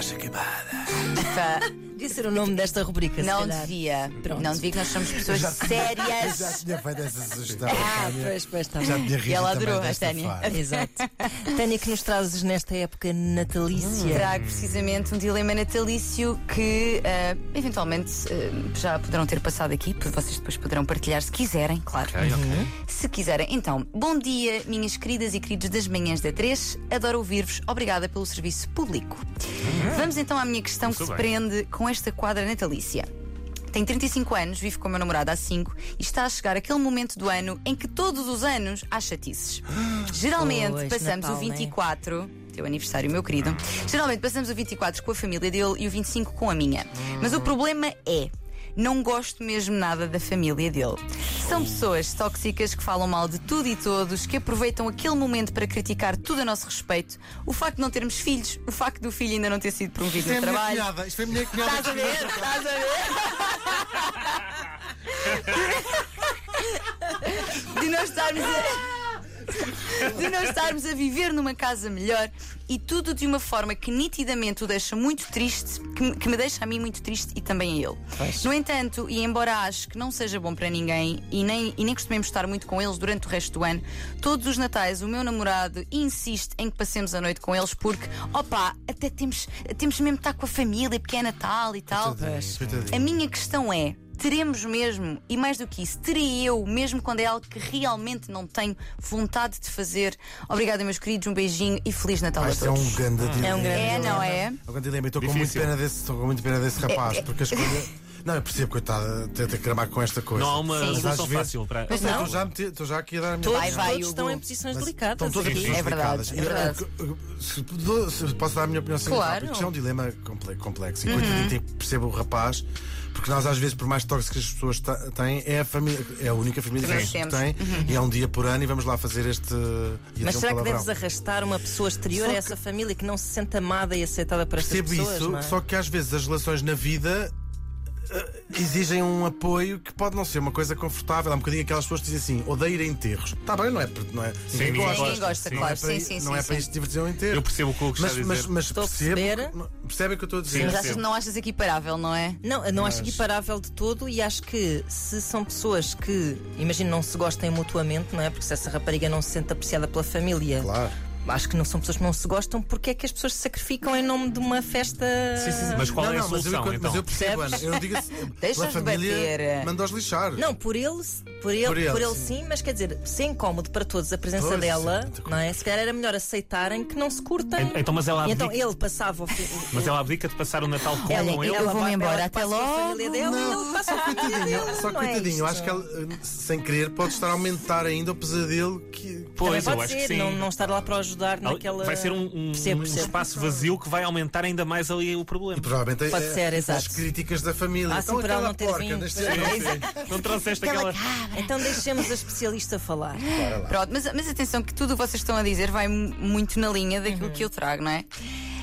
Acha queimada. Ser o nome desta rubrica. Não devia. Pronto. Não devia que nós somos pessoas já sérias. tinha feito essa sugestão. Ah, Tânia. pois, pois, está Já tinha rido ela também adorou, a Tânia. fase. Exato. Tânia, que nos trazes nesta época natalícia? Trago precisamente um dilema natalício que eh, eventualmente eh, já poderão ter passado aqui, porque vocês depois poderão partilhar se quiserem, claro. Ok, ok. Se quiserem. Então, bom dia, minhas queridas e queridos das manhãs da 3. Adoro ouvir-vos. Obrigada pelo serviço público. Vamos então à minha questão que se prende com esta quadra natalícia. Tenho 35 anos, vivo com o meu namorado há 5 e está a chegar aquele momento do ano em que todos os anos há chatices. Geralmente Pois, passamos Natal, o né? 24, teu aniversário, meu querido. Geralmente passamos o 24 com a família dele e o 25 com a minha. Mas o problema é. Não gosto mesmo nada da família dele. São pessoas tóxicas que falam mal de tudo e todos, que aproveitam aquele momento para criticar tudo a nosso respeito. O facto de não termos filhos, o facto do filho ainda não ter sido promovido Isto é no trabalho. cunhada. Isto foi a minha cunhada. Estás a ver? Estás a ver? De não estarmos a. De não estarmos a viver numa casa melhor e tudo de uma forma que nitidamente o deixa muito triste, que, me- que me deixa a mim muito triste e também a ele. No entanto, e embora acho que não seja bom para ninguém e nem, e nem costumemos estar muito com eles durante o resto do ano, todos os natais o meu namorado insiste em que passemos a noite com eles porque, opá, até temos, temos mesmo de estar com a família porque é Natal e tal. Coitadinho, coitadinho. A minha questão é: teremos mesmo, e mais do que isso, terei eu, mesmo quando é algo que realmente não tenho vontade de fazer? Obrigada, meus queridos, um beijinho e Feliz Natal Ah, a Isto é todos. um grande dilema. É um grande É, não é? É um grande dilema. E Estou com muito pena desse, estou com muito pena desse rapaz, porque a escolha. Não, eu percebo, coitada, ter ter que cramar com esta coisa. Não há uma Sim. Solução às vezes- fácil para. Mas Estou não. já, a meter- estou já aqui a dar a minha Todos, Vai, vai, todos estão em posições Mas delicadas. Estão todas em posições É verdade, delicadas. é verdade. E, uh, Se, dou- se posso dar a minha opinião assim, Claro. rápido, isto é um dilema comple- complexo. Uhum. E coitadinho, tem que perceber o rapaz, porque nós, às vezes, por mais tóxicas as pessoas têm, é a, família, é a única família que eles Temos. têm. E é um dia por ano e vamos lá fazer este. Mas dizer um será que deves arrastar uma pessoa exterior Só a que- essa família que não se sente amada e aceitada por estas Percebo pessoas? isso, não é? só que às vezes as relações na vida eh, exigem um apoio que pode não ser uma coisa confortável. Há um bocadinho aquelas pessoas que dizem assim: odeio ir a enterros. Está bem, não é? Não é ninguém gosta. Ninguém gosta, sim. Não é claro. para, Sim, sim, não sim. é para sim. isto divertir um enterro. Eu percebo o que o que está mas, a dizer. mas, percebo, percebem o que eu estou a dizer. Sim, Mas achas, não achas equiparável, não é? Não, não acho Mas- equiparável de todo e acho que se são pessoas que, imagino, não se gostem mutuamente, não é? Porque se essa rapariga não se sente apreciada pela família, Claro. Acho que não são pessoas que não se gostam, porque é que as pessoas se sacrificam em nome de uma festa. Sim, sim, sim. Mas qual não, é a não, mas solução, eu, então? Mas eu percebo, Ana. Eu digo assim. Deixa-os pela família, manda-os lixar. Não, por ele, por ele, Por por ele, ele, sim. sim. mas quer dizer, se é incómodo para todos a presença Pois, dela, sim, não é? Se calhar era melhor aceitarem que não se curtem. En- então, mas ela E então abdica- ele passava o fim. Mas ela abdica de passar o Natal com Olha, ele. eu vou-me vai- embora, ela até logo. família dela e ele passa com a família Coitadinho, dele. só não é coitadinho, eu isto? acho que ela, eh, sem querer, pode estar a aumentar ainda o pesadelo que. Pois, eu acho que sim. não, não estar lá para o ajudar naquela. Vai ser um, um- Percebo, um espaço vazio que vai aumentar ainda mais ali o problema. Provavelmente Pode é- ser, as exato. críticas da família. Ah, sim, Então, por ela aquela não ter porca, vindo. deixa- Não trouxeste aquela. Então deixemos a especialista falar. Pronto, mas, mas atenção que tudo o que vocês estão a dizer vai mu- muito na linha daquilo que eu trago, não é?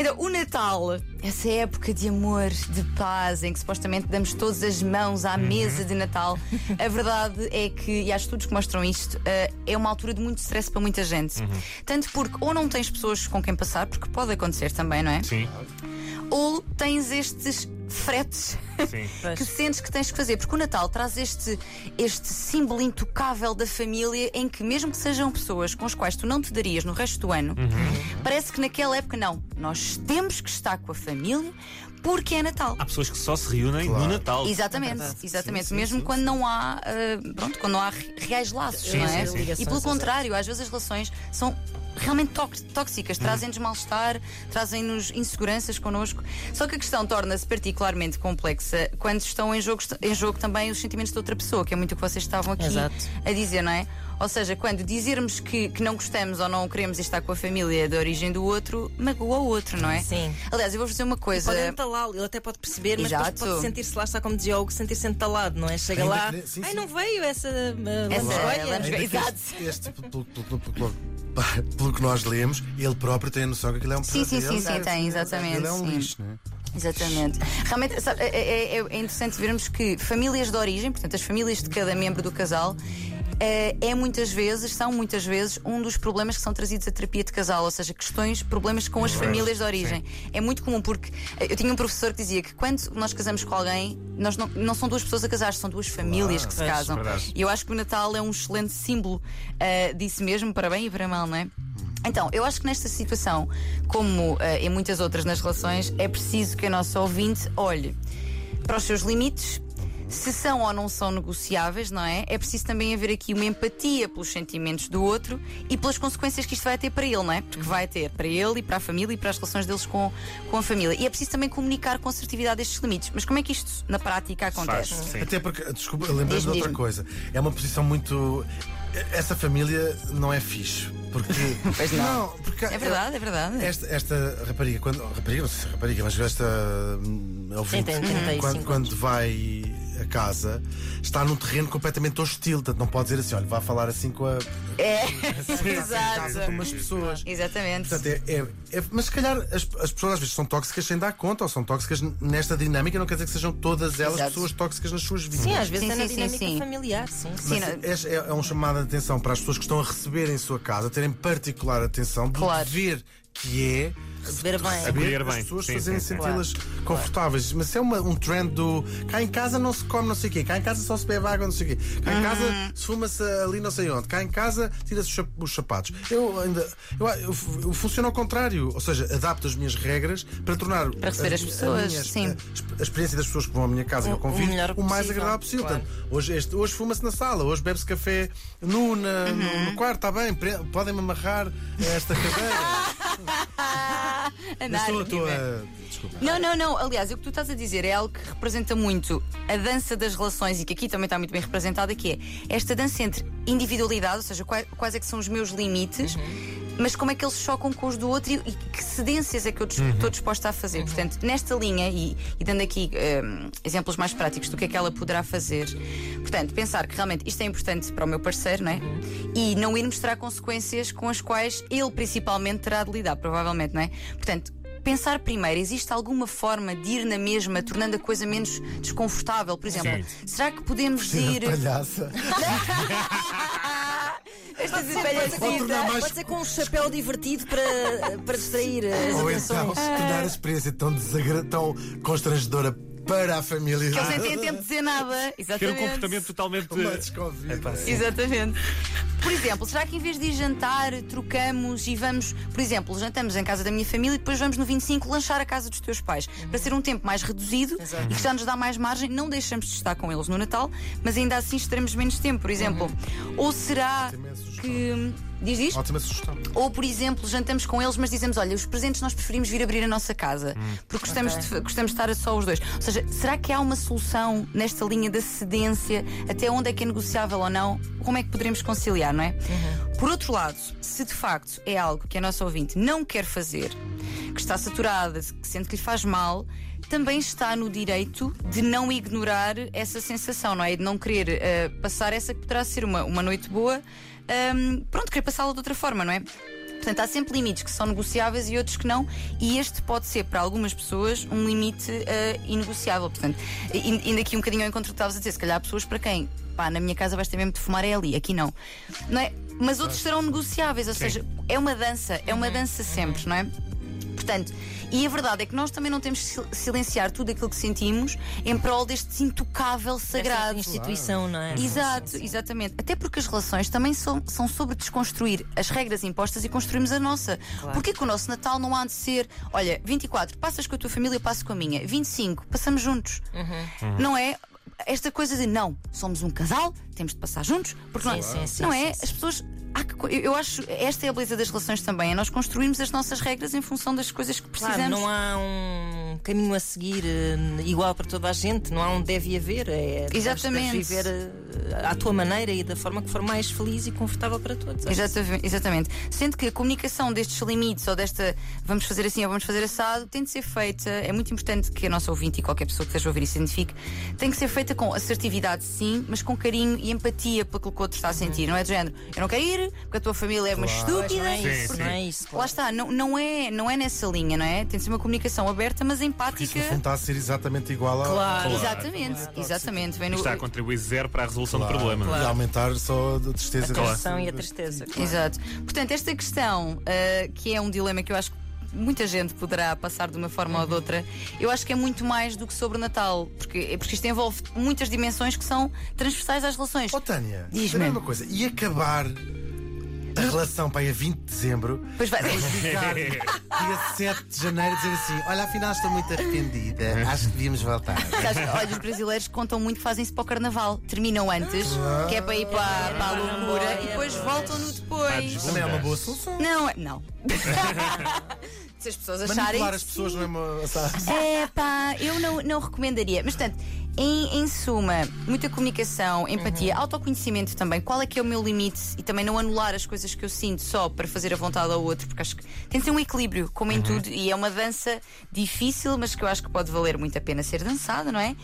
Então, o Natal, essa época de amor, de paz, em que supostamente damos todas as mãos à mesa de Natal, a verdade é que, e há estudos que mostram isto, eh, é uma altura de muito stress para muita gente. Tanto porque ou não tens pessoas com quem passar, porque pode acontecer também, não é? Sim, Ou tens estes fretes sim. que sentes que tens que fazer, porque o Natal traz este, este símbolo intocável da família em que, mesmo que sejam pessoas com as quais tu não te darias no resto do ano, parece que naquela época não. Nós temos que estar com a família porque é Natal. Há pessoas que só se reúnem Claro. no Natal. Exatamente, exatamente. Mesmo quando não há, ah, pronto, quando não há re- reais laços, Sim, não é? sim, sim. E pelo contrário, às vezes as relações são realmente tóx- tóxicas, trazem-nos mal-estar, trazem-nos inseguranças connosco. Só que a questão torna-se particularmente complexa quando estão em jogo, em jogo também os sentimentos de outra pessoa, que é muito o que vocês estavam aqui Exato. a dizer, não é? Ou seja, quando dizermos que, que não gostamos ou não queremos estar com a família da origem do outro, magoa o outro, não é? Sim. Aliás, eu vou dizer uma coisa. Pode entalá-lo, ele até pode perceber, mas Exato. depois pode sentir-se lá, está como dizia o Hugo, sentir-se entalado, não é? Chega Ainda lá, querer- sim, ai sim. não veio essa, uh, Essa lamesgoia." lamesgoia. Ainda que Exato. Este, este, pelo, pelo- pelo- pelo- pelo que nós lemos, ele próprio tem a noção que aquilo é um Sim, sim, sim, sim, tem, exatamente, Ele é um sim. lixo, não é? Exatamente. Realmente sabe, é, é- é interessante vermos que famílias de origem, portanto, as famílias de cada membro do casal, é muitas vezes, são muitas vezes, um dos problemas que são trazidos à terapia de casal, ou seja, questões, problemas com as famílias de origem. É muito comum porque eh, eu tinha um professor que dizia que quando nós casamos com alguém, nós não, não são duas pessoas a casar, são duas famílias que se casam. verdade. E eu acho que o Natal é um excelente símbolo eh, disso mesmo, para bem e para mal, não é? Então, eu acho que nesta situação, como eh, em muitas outras nas relações, é preciso que a nossa ouvinte olhe para os seus limites. Se são ou não são negociáveis, não é? É preciso também haver aqui uma empatia pelos sentimentos do outro e pelas consequências que isto vai ter para ele, não é? Porque vai ter para ele e para a família e para as relações deles com, com a família. E é preciso também comunicar com assertividade estes limites. Mas como é que isto na prática acontece? Faz, sim. Até porque, desculpa, lembrei-me de outra coisa. É uma posição muito. Essa família não é fixe. Porque. Pois não. porque É verdade, é verdade. Esta, esta rapariga, quando. Rapariga, não sei se é rapariga, mas esta. hum, ouvinte, tem 35 quando, quando vai casa, está num terreno completamente hostil. Portanto, não pode dizer assim: olha, vá falar assim com a. É, casa de exato. umas pessoas. Exatamente. Portanto, é, é- é- mas se calhar as, as pessoas às vezes são tóxicas sem dar conta, ou são tóxicas nesta dinâmica, não quer dizer que sejam todas elas Exato. pessoas tóxicas nas suas vidas. Sim, às vezes Sim, é na sim, dinâmica sim. familiar, sim. sim. Sim, Mas não- é, é um chamado de atenção para as pessoas que estão a receber em sua casa, terem particular atenção do Claro. dever que é Receber bem. As bem. pessoas Sim, fazerem senti-las confortáveis. Mas é uma- um trend do cá em casa não se come não sei o quê, cá em casa só se bebe água não sei o quê, cá em casa se fuma-se ali não sei onde, cá em casa tira-se os chap- os sapatos. Eu ainda eu, eu, eu funciono ao contrário, ou seja, adapto as minhas regras para tornar Para receber a- as a pessoas, minha- sim. a, a experiência das pessoas que vão à minha casa e O- ao convite o melhor o mais possível, agradável possível. claro. Portanto, Hoje, este- hoje fuma-se na sala, hoje bebe-se café nu na- Uhum. no, no quarto, está bem, pre- podem-me amarrar a esta cadeira. Andar, estou, estou a. Não, não, não. Aliás, o que tu estás a dizer é algo que representa muito a dança das relações e que aqui também está muito bem representada, que é esta dança entre individualidade, ou seja, quais, quais é que são os meus limites, mas como é que eles chocam com os do outro e, e que cedências é que eu dis- estou disposta a fazer. Portanto, nesta linha, e, e dando aqui hum, exemplos mais práticos do que é que ela poderá fazer, portanto, pensar que realmente isto é importante para o meu parceiro, não é? E não ir mostrar consequências com as quais ele principalmente terá de lidar, provavelmente, não é? Portanto, pensar primeiro, existe alguma forma de ir na mesma, tornando a coisa menos desconfortável? Por exemplo, será que podemos ir. Palhaça. Esta Ou tornar mais- Pode ser com um chapéu divertido para, para distrair as Ou atenções. então tornar a experiência tão, desagra... tão constrangedora para a família. Que eles nem têm tempo de dizer nada. Ter um Exatamente. comportamento totalmente. Uma desconvida. Epá, sim. Exatamente. Por exemplo, será que em vez de ir jantar, trocamos e vamos, por exemplo, jantamos em casa da minha família e depois vamos no 25 lanchar a casa dos teus pais, para ser um tempo mais reduzido Exato. e que já nos dá mais margem, não deixamos de estar com eles no Natal, mas ainda assim estaremos menos tempo, por exemplo. Ou será que. Diz isto? Ótima sugestão. Ou, por exemplo, jantamos com eles, mas dizemos: olha, os presentes nós preferimos vir abrir a nossa casa, porque gostamos, de, gostamos de estar só os dois. Ou seja, será que há uma solução nesta linha da cedência? Até onde é que é negociável ou não? Como é que poderemos conciliar, não é? Por outro lado, se de facto é algo que a nossa ouvinte não quer fazer, que está saturada, que sente que lhe faz mal. Também está no direito de não ignorar essa sensação, não é? De não querer eh, passar essa que poderá ser uma, uma noite boa, ahm, pronto, querer passá-la de outra forma, não é? Portanto, há sempre limites que são negociáveis e outros que não, e este pode ser para algumas pessoas um limite eh, inegociável. Portanto, in- indo aqui um bocadinho ao encontro que estavas a dizer, se calhar há pessoas para quem, pá, na minha casa vais ter mesmo de fumar é ali, aqui não. não é? Mas outros serão negociáveis, ou seja, é uma dança, é uma dança sempre, não é? Portanto, e a verdade é que nós também não temos sil- silenciar tudo aquilo que sentimos em prol deste intocável sagrado. instituição, não é? Exato, exatamente. Até porque as relações também são, são sobre desconstruir as regras impostas e construirmos a nossa. Porquê que o nosso Natal não há de ser, olha, 24, passas com a tua família, eu passo com a minha. 25, passamos juntos. Não é? Esta coisa de não, somos um casal, temos de passar juntos, porque não, Sim, não sim, é? sim. As pessoas. Eu acho esta é a beleza das relações também, é nós construirmos as nossas regras em função das coisas que precisamos. Claro, não há um caminho a seguir eh, igual para toda a gente, não há um deve haver. É, Exatamente. viver eh, à tua maneira e da forma que for mais feliz e confortável para todos. Exatamente, exatamente. Sendo que a comunicação destes limites ou desta vamos fazer assim ou vamos fazer assado tem de ser feita. É muito importante que a nossa ouvinte e qualquer pessoa que esteja a ouvir isso identifique. Tem que ser feita com assertividade, sim, mas com carinho e empatia pelo que o outro está a sentir. Não é do género, eu não quero ir, porque a tua família é uma estúpida. Não é isso, sim. não é isso. Lá está, não, não, é, não é nessa linha, não é? Tem de ser uma comunicação aberta, mas Isso empática. no fundo está a ser exatamente igual a. Claro. Exatamente, exatamente. Vem no... Está a contribuir zero para a resolução Claro, do problema. E aumentar só a tristeza A canção e a tristeza. claro. Exato. Portanto, esta questão, ah, que é um dilema que eu acho que muita gente poderá passar de uma forma ou de outra, eu acho que é muito mais do que sobre o Natal, porque, porque isto envolve muitas dimensões que são transversais às relações. Oh, Tânia, Diz-me. diz uma coisa. E acabar a relação para aí a 20 de dezembro, Pois vai. depois ligar dia 7 de janeiro dizer assim: Olha, afinal estou muito arrependida, acho que devíamos voltar. Sabes, Olha, os brasileiros contam muito, fazem-se para o carnaval. Terminam antes, que é para ir para, para a loucura, e depois voltam-no depois. Também é uma boa solução. Não, não. Se as pessoas acharem. Manipular as pessoas não é uma. sabe? É pá, eu não, não recomendaria. Mas, portanto, em, em suma, muita comunicação, empatia, autoconhecimento também. Qual é que é o meu limite? E também não anular as coisas que eu sinto só para fazer a vontade ao outro, porque acho que tem de ser um equilíbrio, como em tudo. E é uma dança difícil, mas que eu acho que pode valer muito a pena ser dançada, não é?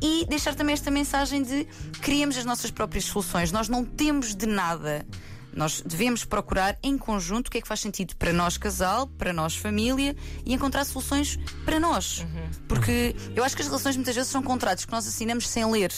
E deixar também esta mensagem de criamos as nossas próprias soluções. Nós não temos de nada. Nós devemos procurar em conjunto o que é que faz sentido para nós, casal, para nós, família e encontrar soluções para nós. Porque eu acho que as relações muitas vezes são contratos que nós assinamos sem ler.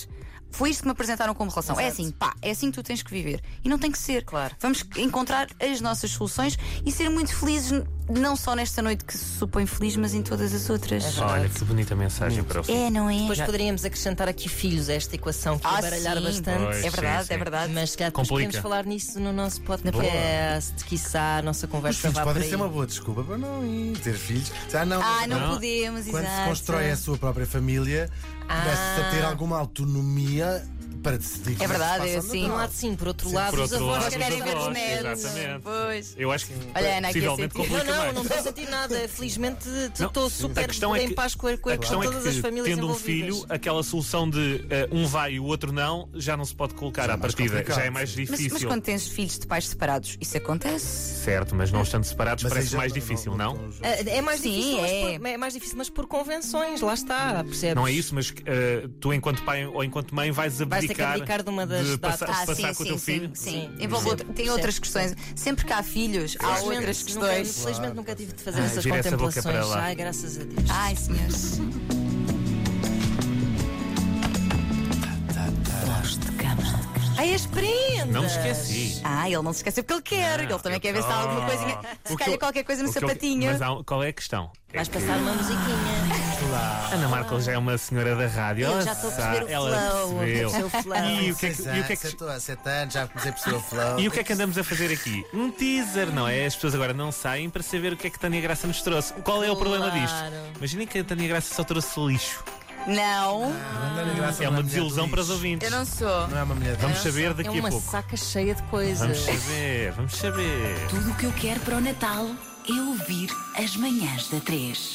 Foi isto que me apresentaram como relação. É assim, pá, é assim que tu tens que viver. E não tem que ser. Claro. Vamos encontrar as nossas soluções e ser muito felizes, não só nesta noite que se supõe feliz, mas em todas as outras. Olha que bonita mensagem para o fim. É, não é? Depois poderíamos acrescentar aqui filhos a esta equação que Ah, ia baralhar sim. bastante. Pois. É verdade, sim, é sim. verdade. Mas se calhar depois Complica. podemos falar nisso no nosso podcast. Quiçá a nossa Os conversa filhos vá por podem ser uma boa desculpa para não ir ter filhos. Ah, não, Ah, não, Não. podemos, Quando exato. se constrói a sua própria família, começa a ter alguma autonomia para decidir. como É verdade, é assim. Por um lado, sim, por outro Sim, lado, Por os outro avós lado, querem os ver os netos. exatamente. Pois. Eu acho que Olha, Ana, aqui possivelmente sentir. Não, complica não, mais. não estou a sentir nada. Felizmente estou super a é em que, paz com, a- com, a- questão com é todas as que famílias tendo um filho, aquela solução de eh, um vai e o outro não, já não se pode colocar Já é à mais partida. complicado, Já é mais sim. Mas, difícil. mas quando tens filhos de pais separados, isso acontece? Certo, mas não estando separados Mas parece mais difícil, não? Ah, É mais Sim, difícil, é. por, é mais difícil, mas por convenções, lá está, percebes? Não é isso, mas eh, tu, enquanto pai ou enquanto mãe, vais Vais ter que abdicar, de uma das passar, datas. Ah, passar sim, com o sim, teu sim, filho. sim. Sim. Envolve outra- tem Sim. outras questões. Sempre que há filhos, há outras nunca- questões. Felizmente nunca tive de fazer Ai, essas essa contemplações. para lá. Ai, graças a Deus. Ai, senhores. Ai, as prendas! Não me esqueci. Ah, ele não se esquece porque ele quer. ele também quer ver se há alguma coisinha. Se O calhar qualquer coisa no o que eu- sapatinho. Mas há- qual é a questão? É Vais que passar uma musiquinha. Ana Markel já é uma senhora da rádio. Eu ela já estou a perceber o ela flow. percebeu. o flow. E o que é que, e o que, é que, sete anos, sete anos, já comecei por sua flow. e o que é que andamos a fazer aqui? Um teaser, não é? As pessoas agora não saem para saber o que é que Tânia Graça nos trouxe. Qual é o problema Claro. disto? Imaginem que a Tânia Graça só trouxe lixo. Não, Graça É uma do desilusão para os ouvintes. eu não sou. Não é uma mulher Vamos saber É daqui a uma pouco. saca cheia de coisas. Vamos saber, vamos saber. Tudo o que eu quero para o Natal é ouvir as manhãs da 3.